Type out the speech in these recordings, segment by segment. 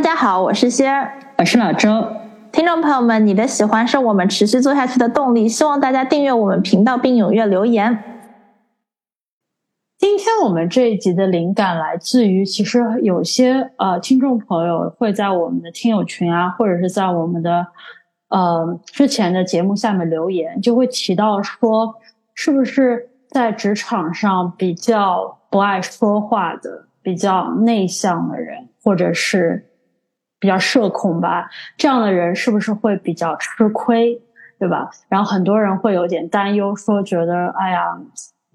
大家好，我是仙儿，我是老周。听众朋友们，你的喜欢是我们持续做下去的动力，希望大家订阅我们频道并踊跃留言。今天我们这一集的灵感来自于，其实有些呃听众朋友会在我们的听友群啊，或者是在我们的呃之前的节目下面留言，就会提到说，是不是在职场上比较不爱说话的、比较内向的人？或者是比较社恐吧，这样的人是不是会比较吃亏，对吧？然后很多人会有点担忧，说觉得哎呀，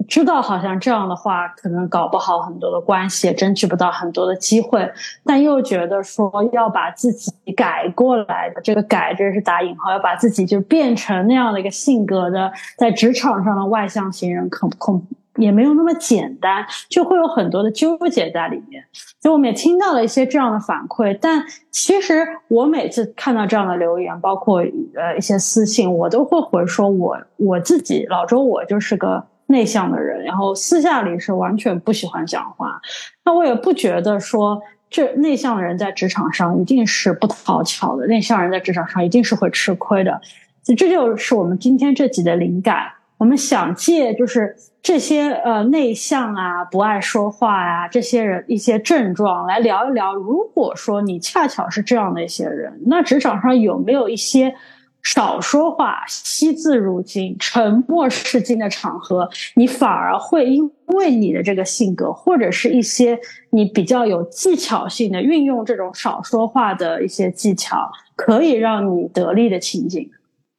知道好像这样的话可能搞不好很多的关系，争取不到很多的机会，但又觉得说要把自己改过来的，这个改这是打引号，要把自己就变成那样的一个性格的，在职场上的外向型人，恐恐。也没有那么简单，就会有很多的纠结在里面。所以我们也听到了一些这样的反馈，但其实我每次看到这样的留言，包括呃一些私信，我都会回说，我我自己老周，我就是个内向的人，然后私下里是完全不喜欢讲话。那我也不觉得说这内向的人在职场上一定是不讨巧的，内向人在职场上一定是会吃亏的。所以这就是我们今天这集的灵感。我们想借就是这些呃内向啊、不爱说话呀这些人一些症状来聊一聊。如果说你恰巧是这样的一些人，那职场上有没有一些少说话、惜字如金、沉默是金的场合，你反而会因为你的这个性格，或者是一些你比较有技巧性的运用这种少说话的一些技巧，可以让你得力的情景？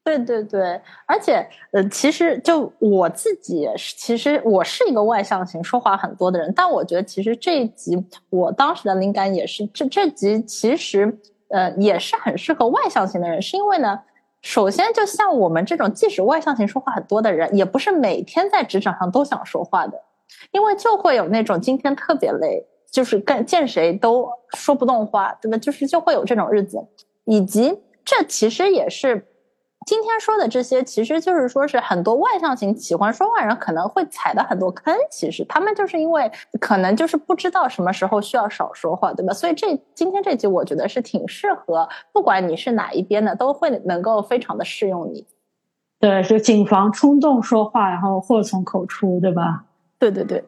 对对对，而且呃，其实就我自己，其实我是一个外向型、说话很多的人，但我觉得其实这一集我当时的灵感也是这这集其实呃也是很适合外向型的人，是因为呢，首先就像我们这种即使外向型、说话很多的人，也不是每天在职场上都想说话的，因为就会有那种今天特别累，就是跟见谁都说不动话，对吧？就是就会有这种日子，以及这其实也是。今天说的这些，其实就是说是很多外向型喜欢说话人可能会踩的很多坑。其实他们就是因为可能就是不知道什么时候需要少说话，对吧？所以这今天这集我觉得是挺适合，不管你是哪一边的，都会能够非常的适用你。对，就谨防冲动说话，然后祸从口出，对吧？对对对。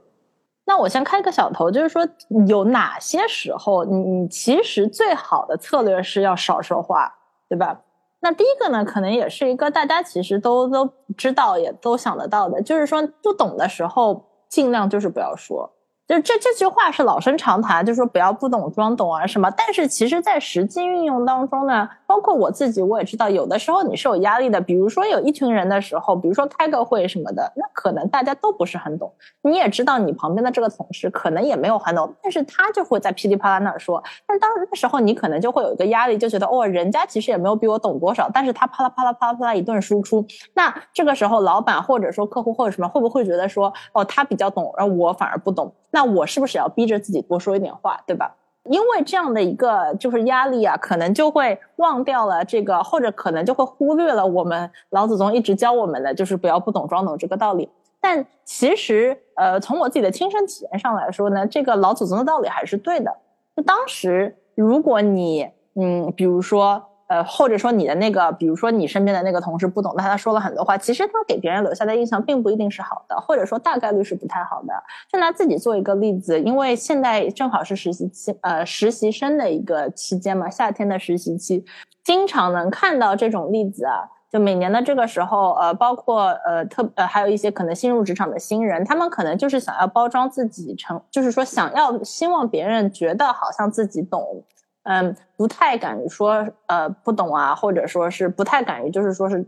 那我先开个小头，就是说有哪些时候你你其实最好的策略是要少说话，对吧？那第一个呢，可能也是一个大家其实都都知道，也都想得到的，就是说不懂的时候，尽量就是不要说。就这这句话是老生常谈，就说不要不懂装懂啊什么。但是其实，在实际运用当中呢，包括我自己，我也知道，有的时候你是有压力的。比如说有一群人的时候，比如说开个会什么的，那可能大家都不是很懂。你也知道，你旁边的这个同事可能也没有很懂，但是他就会在噼里啪啦那儿说。但当那时候，你可能就会有一个压力，就觉得哦，人家其实也没有比我懂多少，但是他啪啦啪啦啪啦啪啦一顿输出。那这个时候，老板或者说客户或者什么，会不会觉得说，哦，他比较懂，而我反而不懂？那我是不是要逼着自己多说一点话，对吧？因为这样的一个就是压力啊，可能就会忘掉了这个，或者可能就会忽略了我们老祖宗一直教我们的，就是不要不懂装懂这个道理。但其实，呃，从我自己的亲身体验上来说呢，这个老祖宗的道理还是对的。就当时，如果你，嗯，比如说。呃，或者说你的那个，比如说你身边的那个同事不懂，但他说了很多话，其实他给别人留下的印象并不一定是好的，或者说大概率是不太好的。就拿自己做一个例子，因为现在正好是实习期，呃，实习生的一个期间嘛，夏天的实习期，经常能看到这种例子啊。就每年的这个时候，呃，包括呃特呃还有一些可能新入职场的新人，他们可能就是想要包装自己成，就是说想要希望别人觉得好像自己懂。嗯，不太敢于说，呃，不懂啊，或者说是不太敢于，就是说是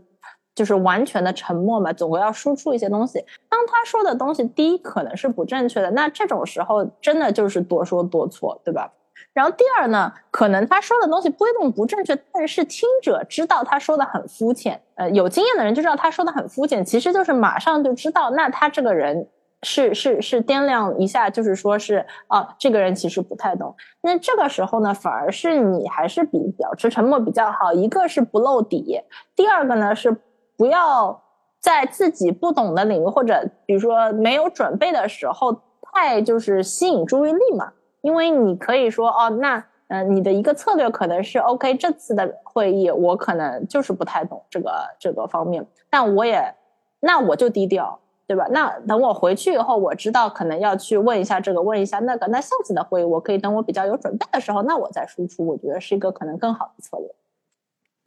就是完全的沉默嘛，总归要输出一些东西。当他说的东西第一可能是不正确的，那这种时候真的就是多说多错，对吧？然后第二呢，可能他说的东西不一定不正确，但是听者知道他说的很肤浅。呃，有经验的人就知道他说的很肤浅，其实就是马上就知道，那他这个人是是是掂量一下，就是说是啊，这个人其实不太懂。那这个时候呢，反而是你还是比保持沉默比较好。一个是不露底，第二个呢是不要在自己不懂的领域或者比如说没有准备的时候太就是吸引注意力嘛。因为你可以说哦，那嗯，你的一个策略可能是 OK。这次的会议我可能就是不太懂这个这个方面，但我也那我就低调，对吧？那等我回去以后，我知道可能要去问一下这个，问一下那个。那下次的会议，我可以等我比较有准备的时候，那我再输出。我觉得是一个可能更好的策略。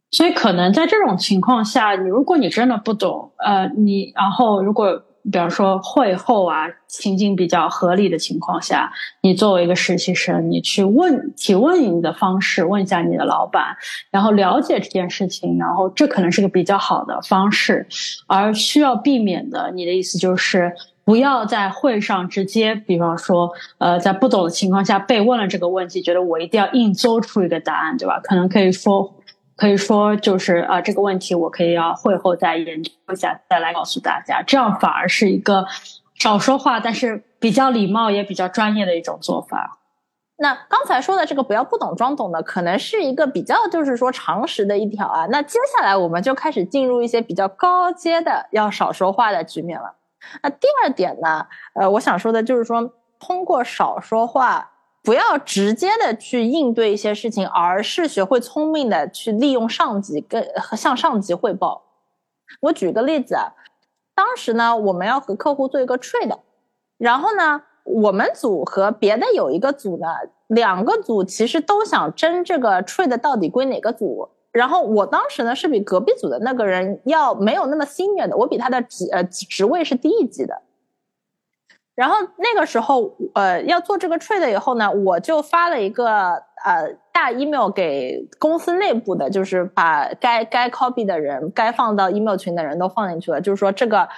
所以，可能在这种情况下，你如果你真的不懂，呃，你然后如果。比方说会后啊，情境比较合理的情况下，你作为一个实习生，你去问提问你的方式，问一下你的老板，然后了解这件事情，然后这可能是个比较好的方式。而需要避免的，你的意思就是不要在会上直接，比方说，呃，在不懂的情况下被问了这个问题，觉得我一定要硬诌出一个答案，对吧？可能可以说。可以说就是啊，这个问题我可以要会后再研究一下，再来告诉大家。这样反而是一个少说话，但是比较礼貌也比较专业的一种做法。那刚才说的这个不要不懂装懂的，可能是一个比较就是说常识的一条啊。那接下来我们就开始进入一些比较高阶的要少说话的局面了。那第二点呢，呃，我想说的就是说，通过少说话。不要直接的去应对一些事情，而是学会聪明的去利用上级跟向上级汇报。我举个例子啊，当时呢，我们要和客户做一个 trade，然后呢，我们组和别的有一个组呢，两个组其实都想争这个 trade 到底归哪个组。然后我当时呢，是比隔壁组的那个人要没有那么 senior 的，我比他的职呃职位是低一级的。然后那个时候，呃，要做这个 trade 以后呢，我就发了一个呃大 email 给公司内部的，就是把该该 copy 的人、该放到 email 群的人都放进去了，就是说这个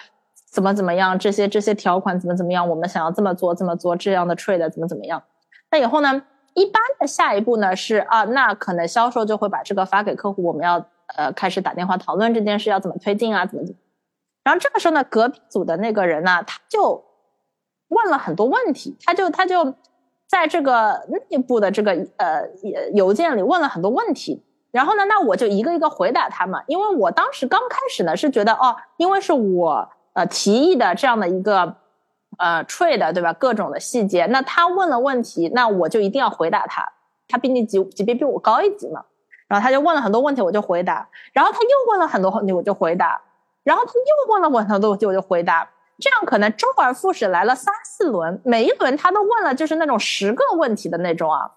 怎么怎么样，这些这些条款怎么怎么样，我们想要这么做这么做这样的 trade 怎么怎么样。那以后呢，一般的下一步呢是啊，那可能销售就会把这个发给客户，我们要呃开始打电话讨论这件事要怎么推进啊，怎么怎么。然后这个时候呢，隔壁组的那个人呢，他就。问了很多问题，他就他就在这个内部的这个呃邮件里问了很多问题，然后呢，那我就一个一个回答他嘛，因为我当时刚开始呢是觉得哦，因为是我呃提议的这样的一个呃 trade 对吧，各种的细节，那他问了问题，那我就一定要回答他，他毕竟级级别比我高一级嘛，然后他就问了很多问题，我就回答，然后他又问了很多问题，我就回答，然后他又问了我很多问题，我就回答。这样可能周而复始来了三四轮，每一轮他都问了就是那种十个问题的那种啊。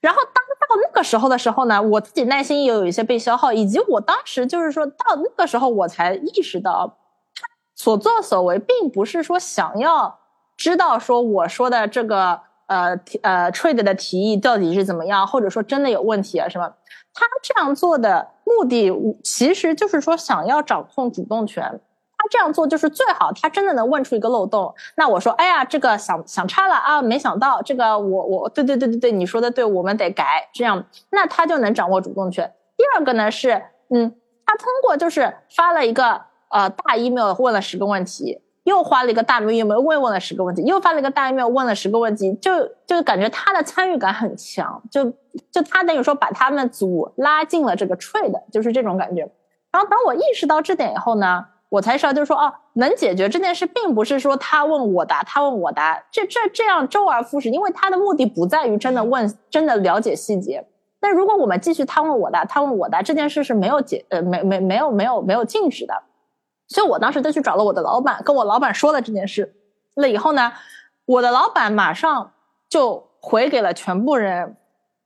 然后当到那个时候的时候呢，我自己耐心也有一些被消耗，以及我当时就是说到那个时候我才意识到，他所作所为并不是说想要知道说我说的这个呃呃 trade 的提议到底是怎么样，或者说真的有问题啊什么。他这样做的目的其实就是说想要掌控主动权。他这样做就是最好，他真的能问出一个漏洞。那我说，哎呀，这个想想差了啊，没想到这个，我我对对对对对，你说的对，我们得改。这样，那他就能掌握主动权。第二个呢是，嗯，他通过就是发了一个呃大 email 问了十个问题，又发了一个大 email 问问了十个问题，又发了一个大 email 问了十个问题，就就感觉他的参与感很强，就就他等于说把他们组拉进了这个 trade，就是这种感觉。然后当我意识到这点以后呢。我才知道，就是说，哦，能解决这件事，并不是说他问我答，他问我答，这这这样周而复始，因为他的目的不在于真的问，真的了解细节。那如果我们继续他问我答，他问我答，这件事是没有解，呃，没没没有没有没有禁止的。所以我当时就去找了我的老板，跟我老板说了这件事。那以后呢，我的老板马上就回给了全部人。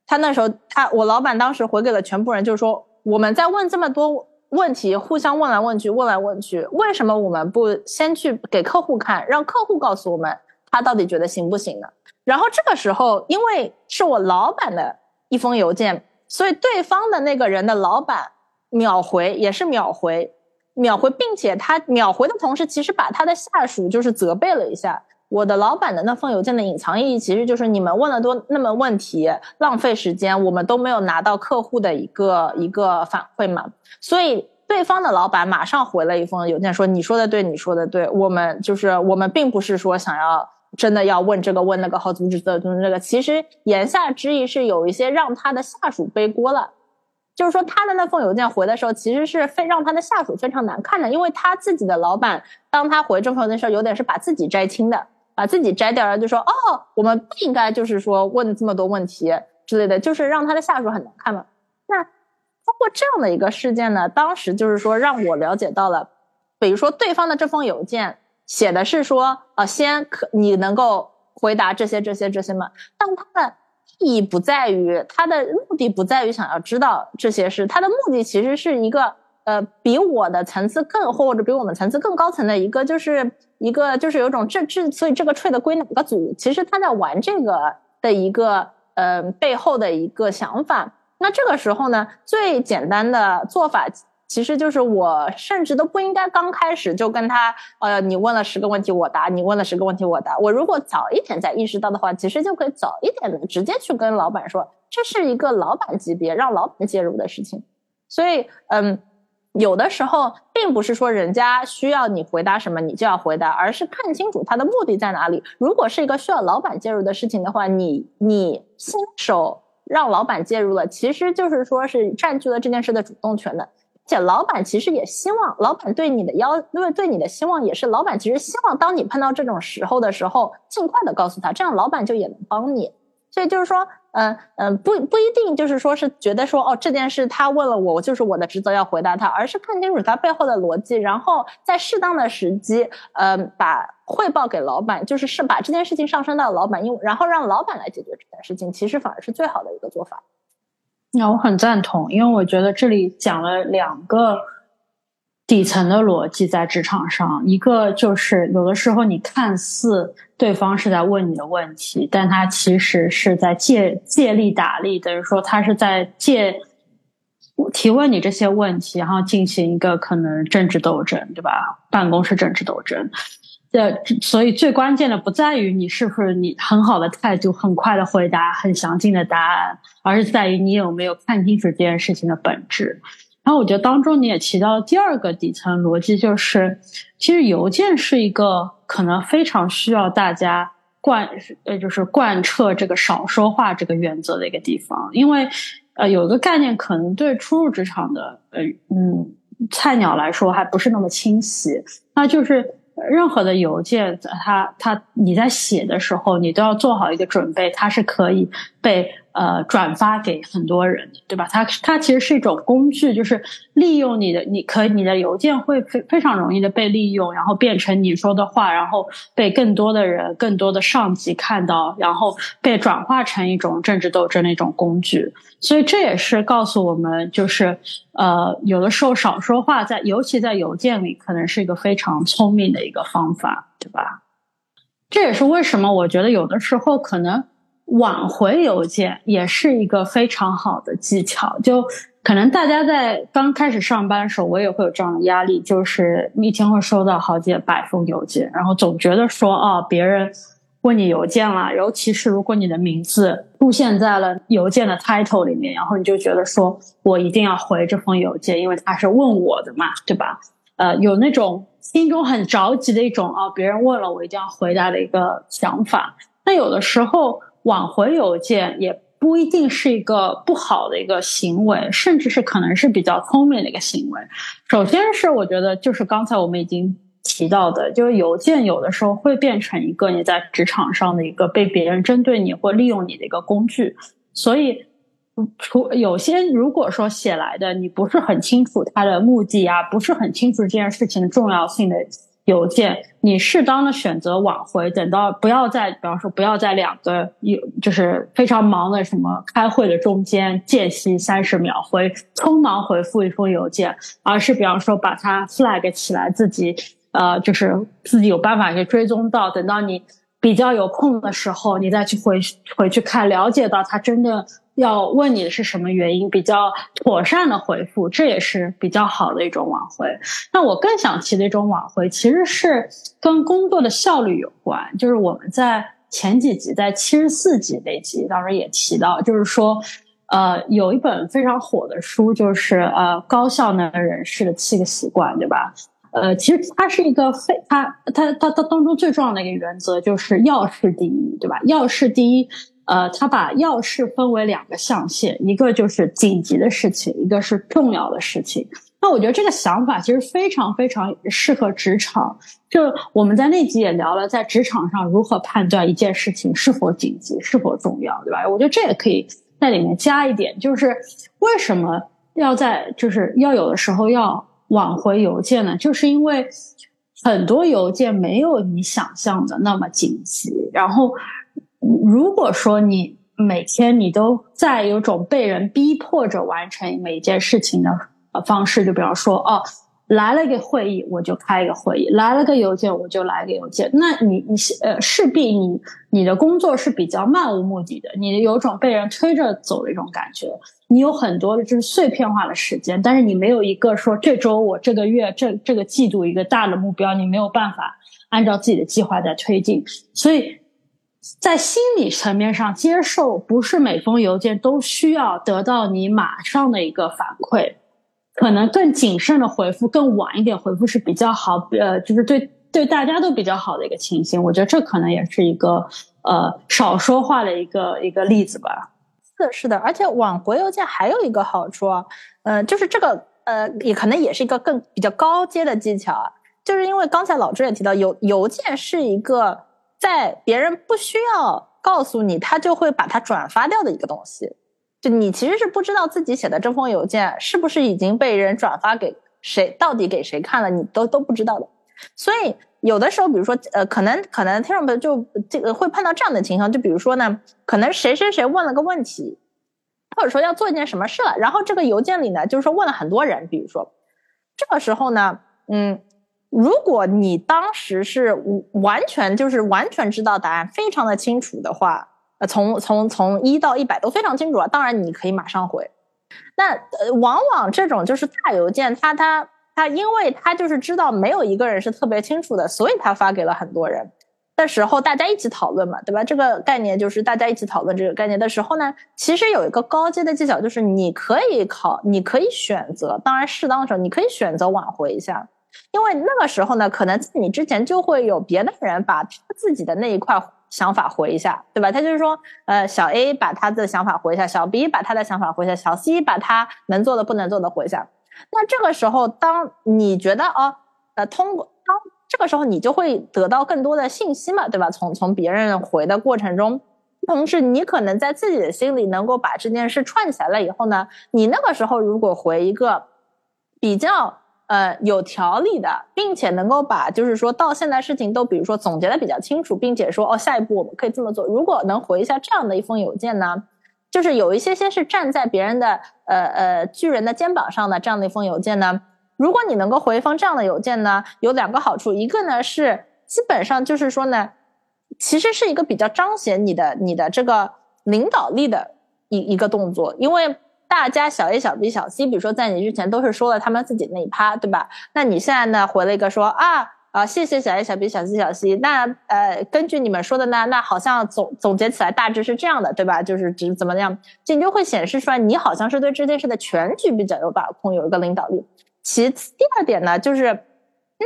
他那时候，他我老板当时回给了全部人，就是说我们在问这么多。问题互相问来问去，问来问去，为什么我们不先去给客户看，让客户告诉我们他到底觉得行不行呢？然后这个时候，因为是我老板的一封邮件，所以对方的那个人的老板秒回也是秒回，秒回，并且他秒回的同时，其实把他的下属就是责备了一下。我的老板的那封邮件的隐藏意义，其实就是你们问了多那么问题，浪费时间，我们都没有拿到客户的一个一个反馈嘛。所以对方的老板马上回了一封邮件说：“你说的对，你说的对，我们就是我们并不是说想要真的要问这个问那个，好阻止这阻止这个。其实言下之意是有一些让他的下属背锅了。”就是说，他的那封邮件回的时候，其实是非让他的下属非常难看的，因为他自己的老板，当他回这封的时候，有点是把自己摘清的，把自己摘掉了，就说哦，我们不应该就是说问这么多问题之类的，就是让他的下属很难看嘛。那通过这样的一个事件呢，当时就是说让我了解到了，比如说对方的这封邮件写的是说，呃，先可你能够回答这些这些这些吗？但他的。意义不在于他的目的不在于想要知道这些事，他的目的其实是一个呃比我的层次更或者比我们层次更高层的一个，就是一个就是有种这这所以这个 trade 归哪个组？其实他在玩这个的一个呃背后的一个想法。那这个时候呢，最简单的做法。其实就是我甚至都不应该刚开始就跟他，呃，你问了十个问题我答，你问了十个问题我答。我如果早一点再意识到的话，其实就可以早一点的直接去跟老板说，这是一个老板级别让老板介入的事情。所以，嗯，有的时候并不是说人家需要你回答什么你就要回答，而是看清楚他的目的在哪里。如果是一个需要老板介入的事情的话，你你新手让老板介入了，其实就是说是占据了这件事的主动权的。且老板其实也希望，老板对你的要，因为对你的希望也是，老板其实希望当你碰到这种时候的时候，尽快的告诉他，这样老板就也能帮你。所以就是说，嗯嗯，不不一定就是说是觉得说，哦，这件事他问了我，我就是我的职责要回答他，而是看清楚他背后的逻辑，然后在适当的时机，嗯，把汇报给老板，就是是把这件事情上升到老板，因为然后让老板来解决这件事情，其实反而是最好的一个做法。那我很赞同，因为我觉得这里讲了两个底层的逻辑在职场上，一个就是有的时候你看似对方是在问你的问题，但他其实是在借借力打力，等于说他是在借提问你这些问题，然后进行一个可能政治斗争，对吧？办公室政治斗争。这所以最关键的不在于你是不是你很好的态度，很快的回答很详尽的答案，而是在于你有没有看清楚这件事情的本质。然后我觉得当中你也提到第二个底层逻辑，就是其实邮件是一个可能非常需要大家贯呃就是贯彻这个少说话这个原则的一个地方，因为呃有一个概念可能对初入职场的呃嗯菜鸟来说还不是那么清晰，那就是。任何的邮件，它它你在写的时候，你都要做好一个准备，它是可以被。呃，转发给很多人，对吧？它它其实是一种工具，就是利用你的，你可以你的邮件会非非常容易的被利用，然后变成你说的话，然后被更多的人、更多的上级看到，然后被转化成一种政治斗争的一种工具。所以这也是告诉我们，就是呃，有的时候少说话，在尤其在邮件里，可能是一个非常聪明的一个方法，对吧？这也是为什么我觉得有的时候可能。挽回邮件也是一个非常好的技巧，就可能大家在刚开始上班的时候，我也会有这样的压力，就是一天会收到好几百封邮件，然后总觉得说，哦，别人问你邮件了，尤其是如果你的名字出现在了邮件的 title 里面，然后你就觉得说我一定要回这封邮件，因为他是问我的嘛，对吧？呃，有那种心中很着急的一种，啊，别人问了我一定要回答的一个想法。那有的时候。挽回邮件也不一定是一个不好的一个行为，甚至是可能是比较聪明的一个行为。首先是我觉得，就是刚才我们已经提到的，就是邮件有的时候会变成一个你在职场上的一个被别人针对你或利用你的一个工具。所以，除有些如果说写来的你不是很清楚他的目的啊，不是很清楚这件事情的重要性的。邮件，你适当的选择挽回，等到不要在，比方说不要在两个有就是非常忙的什么开会的中间间隙三十秒回匆忙回复一封邮件，而是比方说把它 flag 起来，自己呃就是自己有办法去追踪到，等到你比较有空的时候，你再去回回去看，了解到他真的要问你的是什么原因，比较妥善的回复，这也是比较好的一种挽回。那我更想提的一种挽回，其实是跟工作的效率有关。就是我们在前几集，在七十四集那集当时也提到，就是说，呃，有一本非常火的书，就是呃高效能人士的七个习惯，对吧？呃，其实它是一个非，它它它它当中最重要的一个原则就是要事第一，对吧？要事第一。呃，他把要事分为两个象限，一个就是紧急的事情，一个是重要的事情。那我觉得这个想法其实非常非常适合职场。就我们在那集也聊了，在职场上如何判断一件事情是否紧急、是否重要，对吧？我觉得这也可以在里面加一点，就是为什么要在就是要有的时候要挽回邮件呢？就是因为很多邮件没有你想象的那么紧急，然后。如果说你每天你都在有种被人逼迫着完成每一件事情的呃方式，就比方说哦，来了一个会议我就开一个会议，来了个邮件我就来个邮件，那你你呃势必你你的工作是比较漫无目的的，你有种被人推着走的一种感觉，你有很多就是碎片化的时间，但是你没有一个说这周我这个月这这个季度一个大的目标，你没有办法按照自己的计划在推进，所以。在心理层面上接受，不是每封邮件都需要得到你马上的一个反馈，可能更谨慎的回复，更晚一点回复是比较好，呃，就是对对大家都比较好的一个情形。我觉得这可能也是一个呃少说话的一个一个例子吧。是的，是的，而且挽回邮件还有一个好处啊，呃，就是这个呃也可能也是一个更比较高阶的技巧啊，就是因为刚才老朱也提到，邮邮件是一个。在别人不需要告诉你，他就会把它转发掉的一个东西，就你其实是不知道自己写的这封邮件是不是已经被人转发给谁，到底给谁看了，你都都不知道的。所以有的时候，比如说，呃，可能可能听众朋友就这个会碰到这样的情况，就比如说呢，可能谁谁谁问了个问题，或者说要做一件什么事了，然后这个邮件里呢，就是说问了很多人，比如说这个时候呢，嗯。如果你当时是完全就是完全知道答案，非常的清楚的话，呃，从从从一到一百都非常清楚啊。当然你可以马上回。那呃，往往这种就是大邮件，他他他，因为他就是知道没有一个人是特别清楚的，所以他发给了很多人的时候，大家一起讨论嘛，对吧？这个概念就是大家一起讨论这个概念的时候呢，其实有一个高阶的技巧，就是你可以考，你可以选择，当然适当的时候你可以选择挽回一下。因为那个时候呢，可能在你之前就会有别的人把他自己的那一块想法回一下，对吧？他就是说，呃，小 A 把他的想法回一下，小 B 把他的想法回一下，小 C 把他能做的不能做的回一下。那这个时候，当你觉得哦，呃，通过当这个时候，你就会得到更多的信息嘛，对吧？从从别人回的过程中，同时你可能在自己的心里能够把这件事串起来了以后呢，你那个时候如果回一个比较。呃，有条理的，并且能够把就是说到现在事情都比如说总结的比较清楚，并且说哦，下一步我们可以这么做。如果能回一下这样的一封邮件呢，就是有一些些是站在别人的呃呃巨人的肩膀上的这样的一封邮件呢，如果你能够回一封这样的邮件呢，有两个好处，一个呢是基本上就是说呢，其实是一个比较彰显你的你的这个领导力的一一个动作，因为。大家小 A、小 B、小 C，比如说在你之前都是说了他们自己那一趴，对吧？那你现在呢回了一个说啊啊，谢谢小 A、小 B、小 C、小 C。那呃，根据你们说的呢，那好像总总结起来大致是这样的，对吧？就是只怎么样，这就会显示出来你好像是对这件事的全局比较有把控，有一个领导力。其次，第二点呢，就是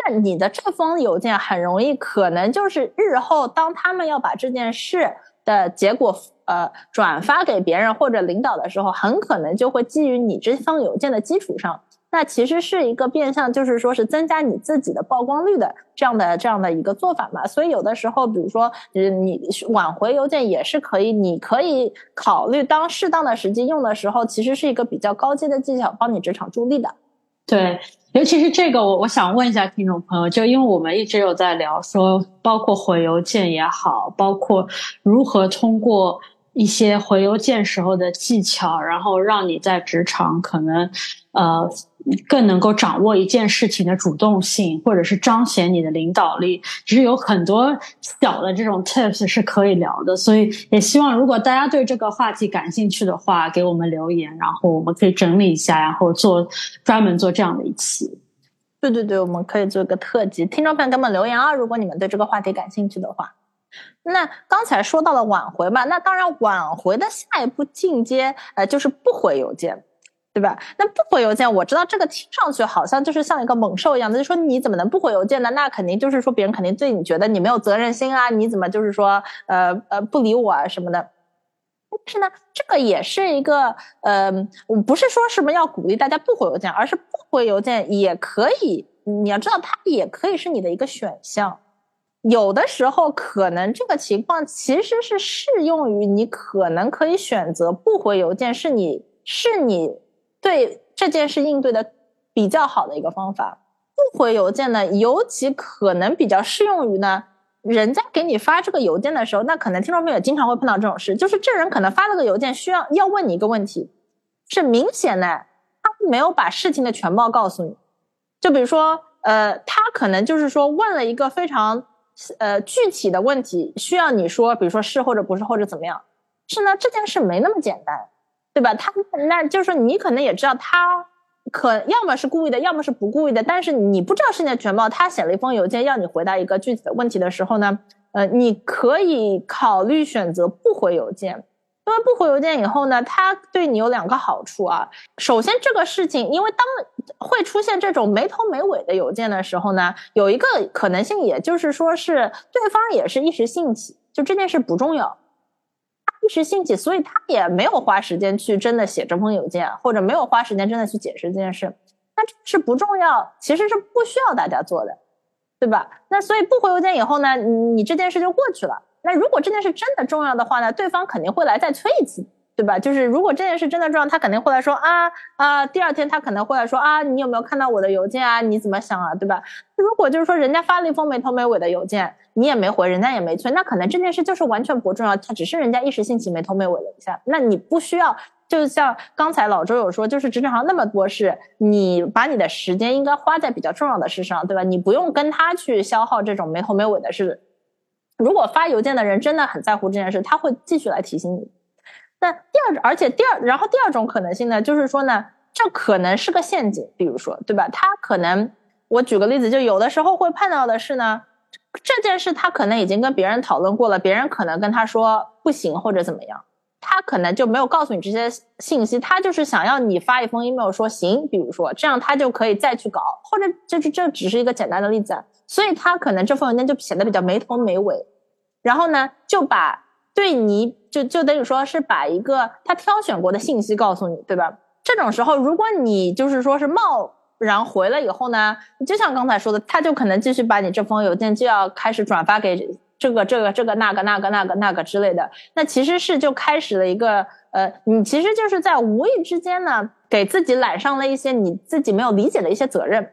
那你的这封邮件很容易可能就是日后当他们要把这件事。的结果，呃，转发给别人或者领导的时候，很可能就会基于你这封邮件的基础上，那其实是一个变相，就是说是增加你自己的曝光率的这样的这样的一个做法嘛。所以有的时候，比如说，你挽回邮件也是可以，你可以考虑当适当的时机用的时候，其实是一个比较高阶的技巧，帮你职场助力的。对。尤其是这个，我我想问一下听众朋友，就因为我们一直有在聊说，包括回邮件也好，包括如何通过一些回邮件时候的技巧，然后让你在职场可能呃更能够掌握一件事情的主动性，或者是彰显你的领导力。其实有很多小的这种 tips 是可以聊的，所以也希望如果大家对这个话题感兴趣的话，给我们留言，然后我们可以整理一下，然后做专门做这样的一期。对对对，我们可以做个特辑，听众朋友给我们留言啊！如果你们对这个话题感兴趣的话。那刚才说到了挽回嘛，那当然挽回的下一步进阶，呃，就是不回邮件，对吧？那不回邮件，我知道这个听上去好像就是像一个猛兽一样的，就说你怎么能不回邮件呢？那肯定就是说别人肯定对你觉得你没有责任心啊，你怎么就是说呃呃不理我啊什么的。但是呢，这个也是一个呃，我不是说什么要鼓励大家不回邮件，而是不回邮件也可以，你要知道它也可以是你的一个选项。有的时候，可能这个情况其实是适用于你，可能可以选择不回邮件，是你是你对这件事应对的比较好的一个方法。不回邮件呢，尤其可能比较适用于呢，人家给你发这个邮件的时候，那可能听众朋友经常会碰到这种事，就是这人可能发了个邮件，需要要问你一个问题，是明显的他没有把事情的全貌告诉你，就比如说，呃，他可能就是说问了一个非常。呃，具体的问题需要你说，比如说是或者不是或者怎么样？是呢，这件事没那么简单，对吧？他那就是说，你可能也知道他可要么是故意的，要么是不故意的，但是你不知道事情的全貌。他写了一封邮件要你回答一个具体的问题的时候呢，呃，你可以考虑选择不回邮件。因为不回邮件以后呢，他对你有两个好处啊。首先，这个事情，因为当会出现这种没头没尾的邮件的时候呢，有一个可能性，也就是说是对方也是一时兴起，就这件事不重要，一时兴起，所以他也没有花时间去真的写这封邮件，或者没有花时间真的去解释这件事。那这是不重要，其实是不需要大家做的，对吧？那所以不回邮件以后呢，你这件事就过去了。那如果这件事真的重要的话呢，对方肯定会来再催一次，对吧？就是如果这件事真的重要，他肯定会来说啊啊，第二天他可能会来说啊，你有没有看到我的邮件啊？你怎么想啊？对吧？如果就是说人家发了一封没头没尾的邮件，你也没回，人家也没催，那可能这件事就是完全不重要，他只是人家一时兴起没头没尾了一下。那你不需要，就像刚才老周有说，就是职场上那么多事，你把你的时间应该花在比较重要的事上，对吧？你不用跟他去消耗这种没头没尾的事。如果发邮件的人真的很在乎这件事，他会继续来提醒你。那第二，而且第二，然后第二种可能性呢，就是说呢，这可能是个陷阱，比如说，对吧？他可能，我举个例子，就有的时候会碰到的是呢，这件事他可能已经跟别人讨论过了，别人可能跟他说不行或者怎么样，他可能就没有告诉你这些信息，他就是想要你发一封 email 说行，比如说这样他就可以再去搞，或者就是这只是一个简单的例子，所以他可能这份文件就显得比较没头没尾。然后呢，就把对你就就等于说是把一个他挑选过的信息告诉你，对吧？这种时候，如果你就是说是贸然回了以后呢，就像刚才说的，他就可能继续把你这封邮件就要开始转发给这个这个这个那个那个那个那个之类的。那其实是就开始了一个呃，你其实就是在无意之间呢，给自己揽上了一些你自己没有理解的一些责任。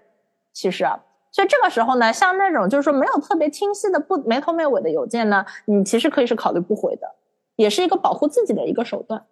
其实啊。所以这个时候呢，像那种就是说没有特别清晰的不没头没尾的邮件呢，你其实可以是考虑不回的，也是一个保护自己的一个手段。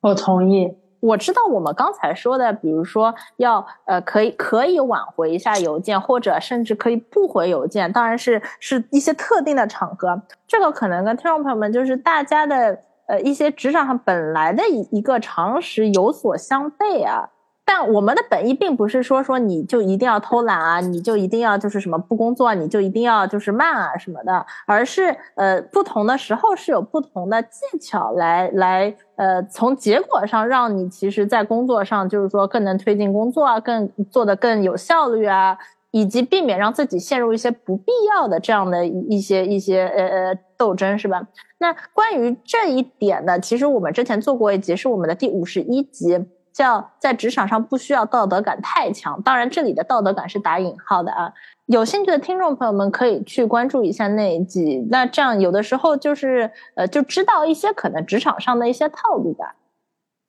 我同意。我知道我们刚才说的，比如说要呃可以可以挽回一下邮件，或者甚至可以不回邮件，当然是是一些特定的场合。这个可能跟听众朋友们就是大家的呃一些职场上本来的一一个常识有所相悖啊。但我们的本意并不是说说你就一定要偷懒啊，你就一定要就是什么不工作，你就一定要就是慢啊什么的，而是呃不同的时候是有不同的技巧来来呃从结果上让你其实在工作上就是说更能推进工作啊，更做得更有效率啊，以及避免让自己陷入一些不必要的这样的一些一些呃呃斗争是吧？那关于这一点呢，其实我们之前做过一集，是我们的第五十一集。叫在职场上不需要道德感太强，当然这里的道德感是打引号的啊。有兴趣的听众朋友们可以去关注一下那一集，那这样有的时候就是呃就知道一些可能职场上的一些套路吧。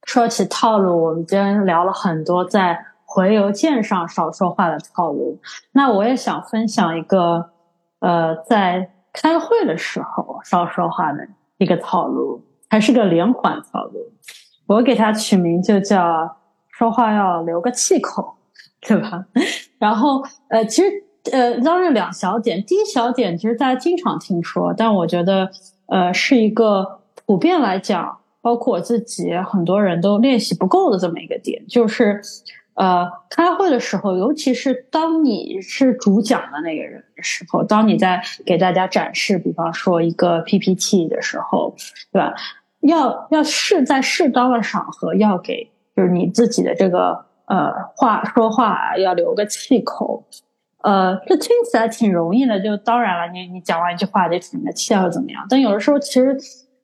说起套路，我们今天聊了很多在回邮件上少说话的套路，那我也想分享一个呃在开会的时候少说话的一个套路，还是个连环套路。我给它取名就叫说话要留个气口，对吧？然后呃，其实呃，当然两小点，第一小点其实大家经常听说，但我觉得呃是一个普遍来讲，包括我自己，很多人都练习不够的这么一个点，就是。呃，开会的时候，尤其是当你是主讲的那个人的时候，当你在给大家展示，比方说一个 PPT 的时候，对吧？要要适在适当的场合，要给就是你自己的这个呃话说话要留个气口。呃，这听起来挺容易的，就当然了，你你讲完一句话得喘个气要怎么样？但有的时候其实，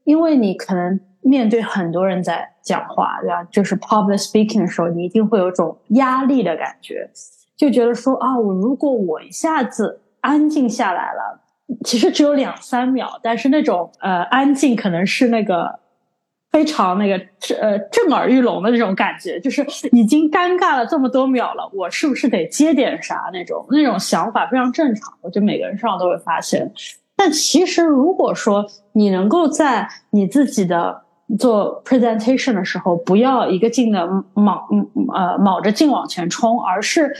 因为你可能。面对很多人在讲话，对吧？就是 public speaking 的时候，你一定会有种压力的感觉，就觉得说啊，我如果我一下子安静下来了，其实只有两三秒，但是那种呃安静可能是那个非常那个呃震耳欲聋的那种感觉，就是已经尴尬了这么多秒了，我是不是得接点啥那种那种想法非常正常，我觉得每个人身上都会发现。但其实如果说你能够在你自己的做 presentation 的时候，不要一个劲的卯呃卯着劲往前冲，而是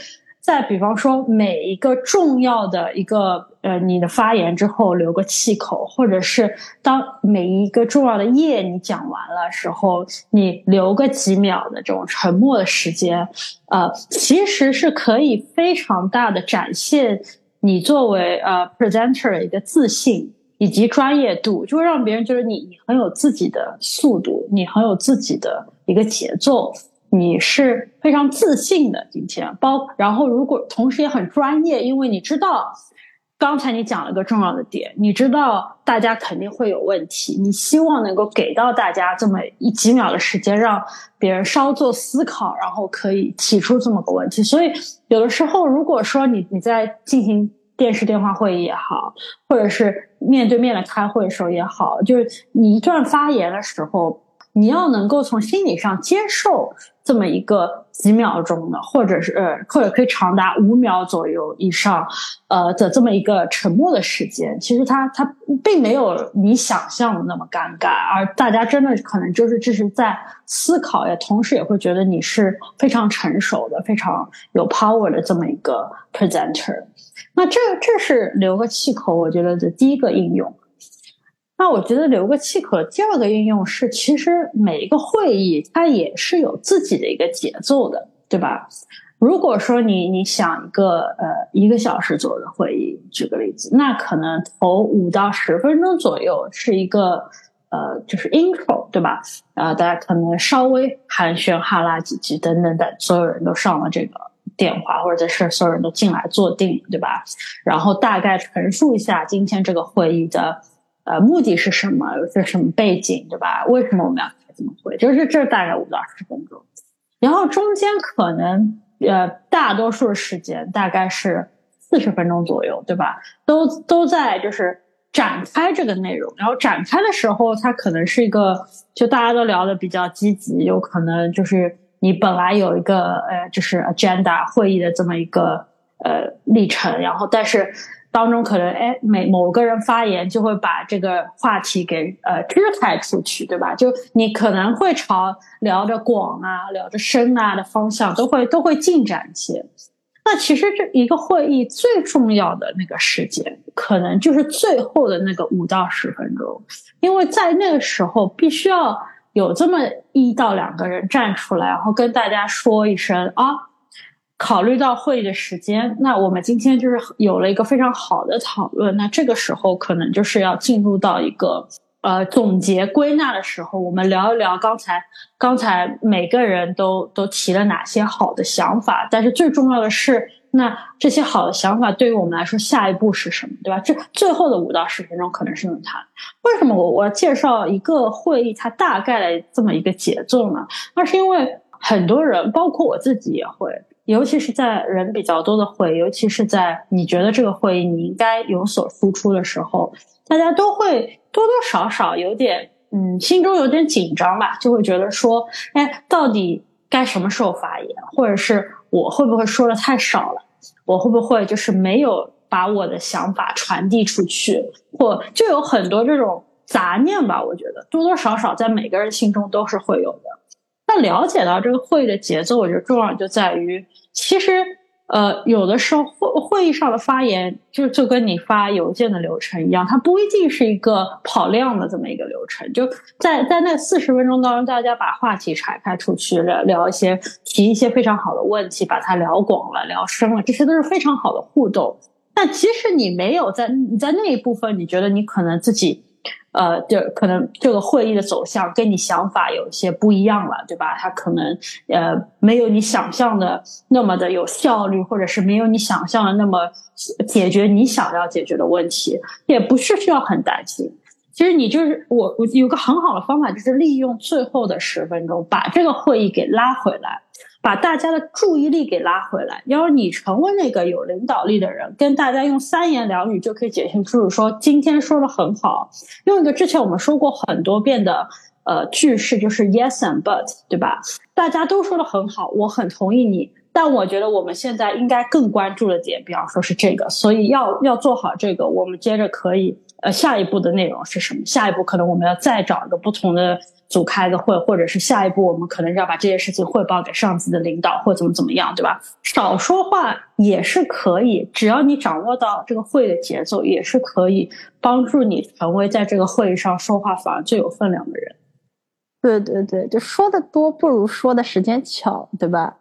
在比方说每一个重要的一个呃你的发言之后留个气口，或者是当每一个重要的页你讲完了时候，你留个几秒的这种沉默的时间，呃，其实是可以非常大的展现你作为呃 presenter 的一个自信。以及专业度，就会让别人觉得你你很有自己的速度，你很有自己的一个节奏，你是非常自信的。今天包，然后如果同时也很专业，因为你知道刚才你讲了个重要的点，你知道大家肯定会有问题，你希望能够给到大家这么一几秒的时间，让别人稍作思考，然后可以提出这么个问题。所以有的时候，如果说你你在进行。电视电话会议也好，或者是面对面的开会的时候也好，就是你一段发言的时候，你要能够从心理上接受这么一个几秒钟的，或者是呃，或者可以长达五秒左右以上，呃的这么一个沉默的时间。其实它它并没有你想象的那么尴尬，而大家真的可能就是这是在思考，也同时也会觉得你是非常成熟的、非常有 power 的这么一个 presenter。那这这是留个气口，我觉得的第一个应用。那我觉得留个气口，第二个应用是，其实每一个会议它也是有自己的一个节奏的，对吧？如果说你你想一个呃一个小时左右的会议，举个例子，那可能头五到十分钟左右是一个呃就是 intro，对吧？啊，大家可能稍微寒暄哈拉几句等等等，所有人都上了这个。电话或者是所有人都进来坐定，对吧？然后大概陈述一下今天这个会议的呃目的是什么，是什么背景，对吧？为什么我们要开这么会？就是这大概五到十分钟，然后中间可能呃大多数时间大概是四十分钟左右，对吧？都都在就是展开这个内容，然后展开的时候，它可能是一个就大家都聊的比较积极，有可能就是。你本来有一个呃，就是 agenda 会议的这么一个呃历程，然后但是当中可能哎每某个人发言就会把这个话题给呃支开出去，对吧？就你可能会朝聊的广啊、聊的深啊的方向都会都会进展一些。那其实这一个会议最重要的那个时间，可能就是最后的那个五到十分钟，因为在那个时候必须要。有这么一到两个人站出来，然后跟大家说一声啊，考虑到会议的时间，那我们今天就是有了一个非常好的讨论。那这个时候可能就是要进入到一个呃总结归纳的时候，我们聊一聊刚才刚才每个人都都提了哪些好的想法，但是最重要的是。那这些好的想法对于我们来说，下一步是什么，对吧？这最后的五到十分钟可能是用它。为什么我我要介绍一个会议，它大概的这么一个节奏呢？那是因为很多人，包括我自己也会，尤其是在人比较多的会，尤其是在你觉得这个会议你应该有所付出的时候，大家都会多多少少有点，嗯，心中有点紧张吧，就会觉得说，哎，到底该什么时候发言，或者是。我会不会说的太少了？我会不会就是没有把我的想法传递出去？或就有很多这种杂念吧？我觉得多多少少在每个人心中都是会有的。那了解到这个会议的节奏，我觉得重要就在于，其实。呃，有的时候会会议上的发言就就跟你发邮件的流程一样，它不一定是一个跑量的这么一个流程。就在在那四十分钟当中，大家把话题拆开出去聊聊一些，提一些非常好的问题，把它聊广了、聊深了，这些都是非常好的互动。但即使你没有在你在那一部分，你觉得你可能自己。呃，就可能这个会议的走向跟你想法有一些不一样了，对吧？它可能呃没有你想象的那么的有效率，或者是没有你想象的那么解决你想要解决的问题，也不是需要很担心。其实你就是我，我有个很好的方法，就是利用最后的十分钟把这个会议给拉回来。把大家的注意力给拉回来，要是你成为那个有领导力的人，跟大家用三言两语就可以解释出说今天说的很好。用一个之前我们说过很多遍的呃句式，就是 yes and but，对吧？大家都说的很好，我很同意你，但我觉得我们现在应该更关注的点，比方说是这个，所以要要做好这个，我们接着可以呃下一步的内容是什么？下一步可能我们要再找一个不同的。组开个会，或者是下一步我们可能要把这些事情汇报给上级的领导，或怎么怎么样，对吧？少说话也是可以，只要你掌握到这个会的节奏，也是可以帮助你成为在这个会议上说话反而最有分量的人。对对对，就说的多不如说的时间巧，对吧？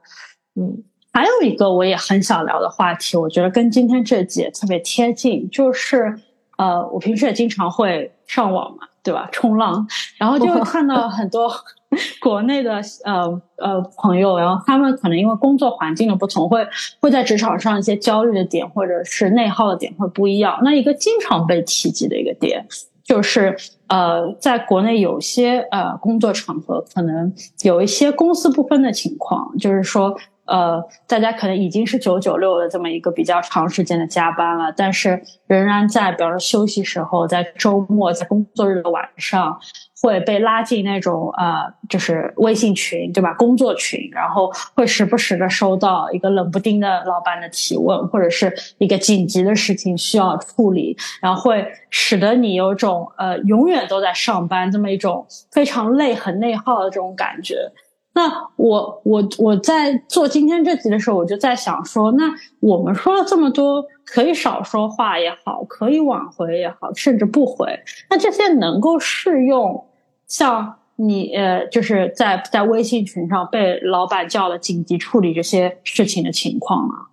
嗯，还有一个我也很想聊的话题，我觉得跟今天这节特别贴近，就是呃，我平时也经常会上网嘛。对吧？冲浪，然后就会看到很多 国内的呃呃朋友，然后他们可能因为工作环境的不同，会会在职场上一些焦虑的点或者是内耗的点会不一样。那一个经常被提及的一个点，就是呃，在国内有些呃工作场合，可能有一些公私不分的情况，就是说。呃，大家可能已经是九九六的这么一个比较长时间的加班了，但是仍然在，比如说休息时候，在周末，在工作日的晚上，会被拉进那种呃，就是微信群，对吧？工作群，然后会时不时的收到一个冷不丁的老板的提问，或者是一个紧急的事情需要处理，然后会使得你有种呃，永远都在上班这么一种非常累、很内耗的这种感觉。那我我我在做今天这集的时候，我就在想说，那我们说了这么多，可以少说话也好，可以挽回也好，甚至不回，那这些能够适用像你呃，就是在在微信群上被老板叫了紧急处理这些事情的情况吗？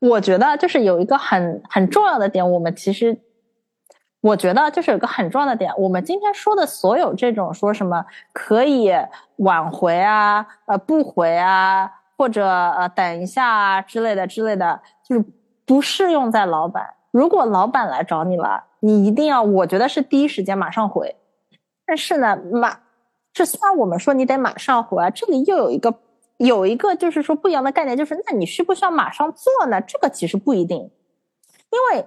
我觉得就是有一个很很重要的点，我们其实。我觉得就是有个很重要的点，我们今天说的所有这种说什么可以挽回啊、呃不回啊，或者呃等一下啊之类的之类的，就是不适用在老板。如果老板来找你了，你一定要，我觉得是第一时间马上回。但是呢，马这虽然我们说你得马上回啊，这里又有一个有一个就是说不一样的概念，就是那你需不需要马上做呢？这个其实不一定，因为。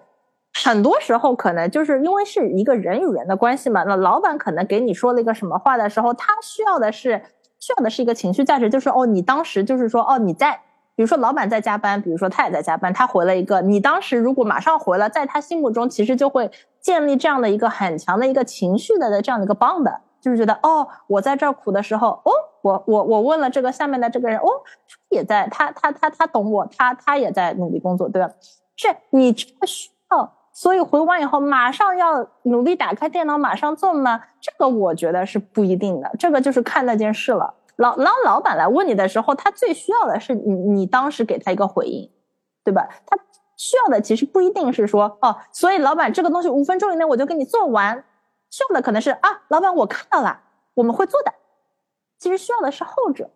很多时候可能就是因为是一个人与人的关系嘛，那老板可能给你说了一个什么话的时候，他需要的是需要的是一个情绪价值，就是哦，你当时就是说哦，你在，比如说老板在加班，比如说他也在加班，他回了一个，你当时如果马上回了，在他心目中其实就会建立这样的一个很强的一个情绪的这样的一个 bond，就是觉得哦，我在这儿苦的时候，哦，我我我问了这个下面的这个人，哦他，也在，他他他他懂我，他他也在努力工作，对吧？是你这需要。所以回完以后，马上要努力打开电脑，马上做吗？这个我觉得是不一定的。这个就是看那件事了。老当老板来问你的时候，他最需要的是你，你当时给他一个回应，对吧？他需要的其实不一定是说哦，所以老板这个东西五分钟以内我就给你做完，需要的可能是啊，老板我看到了，我们会做的。其实需要的是后者。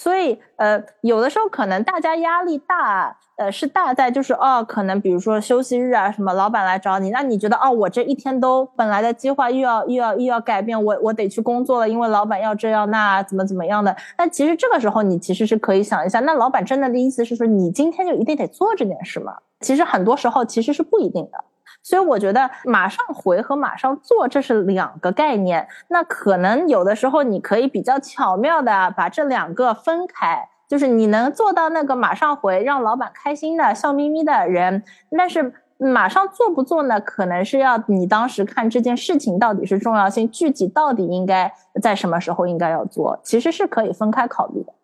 所以，呃，有的时候可能大家压力大，呃，是大在就是哦，可能比如说休息日啊，什么老板来找你，那你觉得哦，我这一天都本来的计划又要又要又要改变，我我得去工作了，因为老板要这样那怎么怎么样的。那其实这个时候你其实是可以想一下，那老板真的的意思是说你今天就一定得做这件事吗？其实很多时候其实是不一定的。所以我觉得马上回和马上做这是两个概念。那可能有的时候你可以比较巧妙的把这两个分开，就是你能做到那个马上回让老板开心的笑眯眯的人，但是马上做不做呢？可能是要你当时看这件事情到底是重要性，具体到底应该在什么时候应该要做，其实是可以分开考虑的。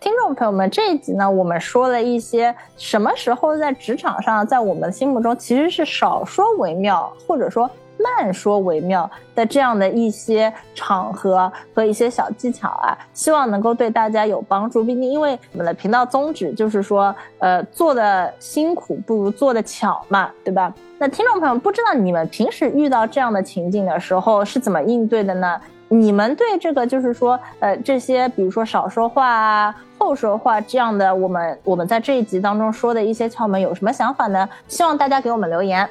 听众朋友们，这一集呢，我们说了一些什么时候在职场上，在我们心目中其实是少说为妙，或者说。慢说为妙的这样的一些场合和一些小技巧啊，希望能够对大家有帮助。毕竟，因为我们的频道宗旨就是说，呃，做的辛苦不如做的巧嘛，对吧？那听众朋友，不知道你们平时遇到这样的情景的时候是怎么应对的呢？你们对这个就是说，呃，这些比如说少说话啊、后说话这样的，我们我们在这一集当中说的一些窍门有什么想法呢？希望大家给我们留言。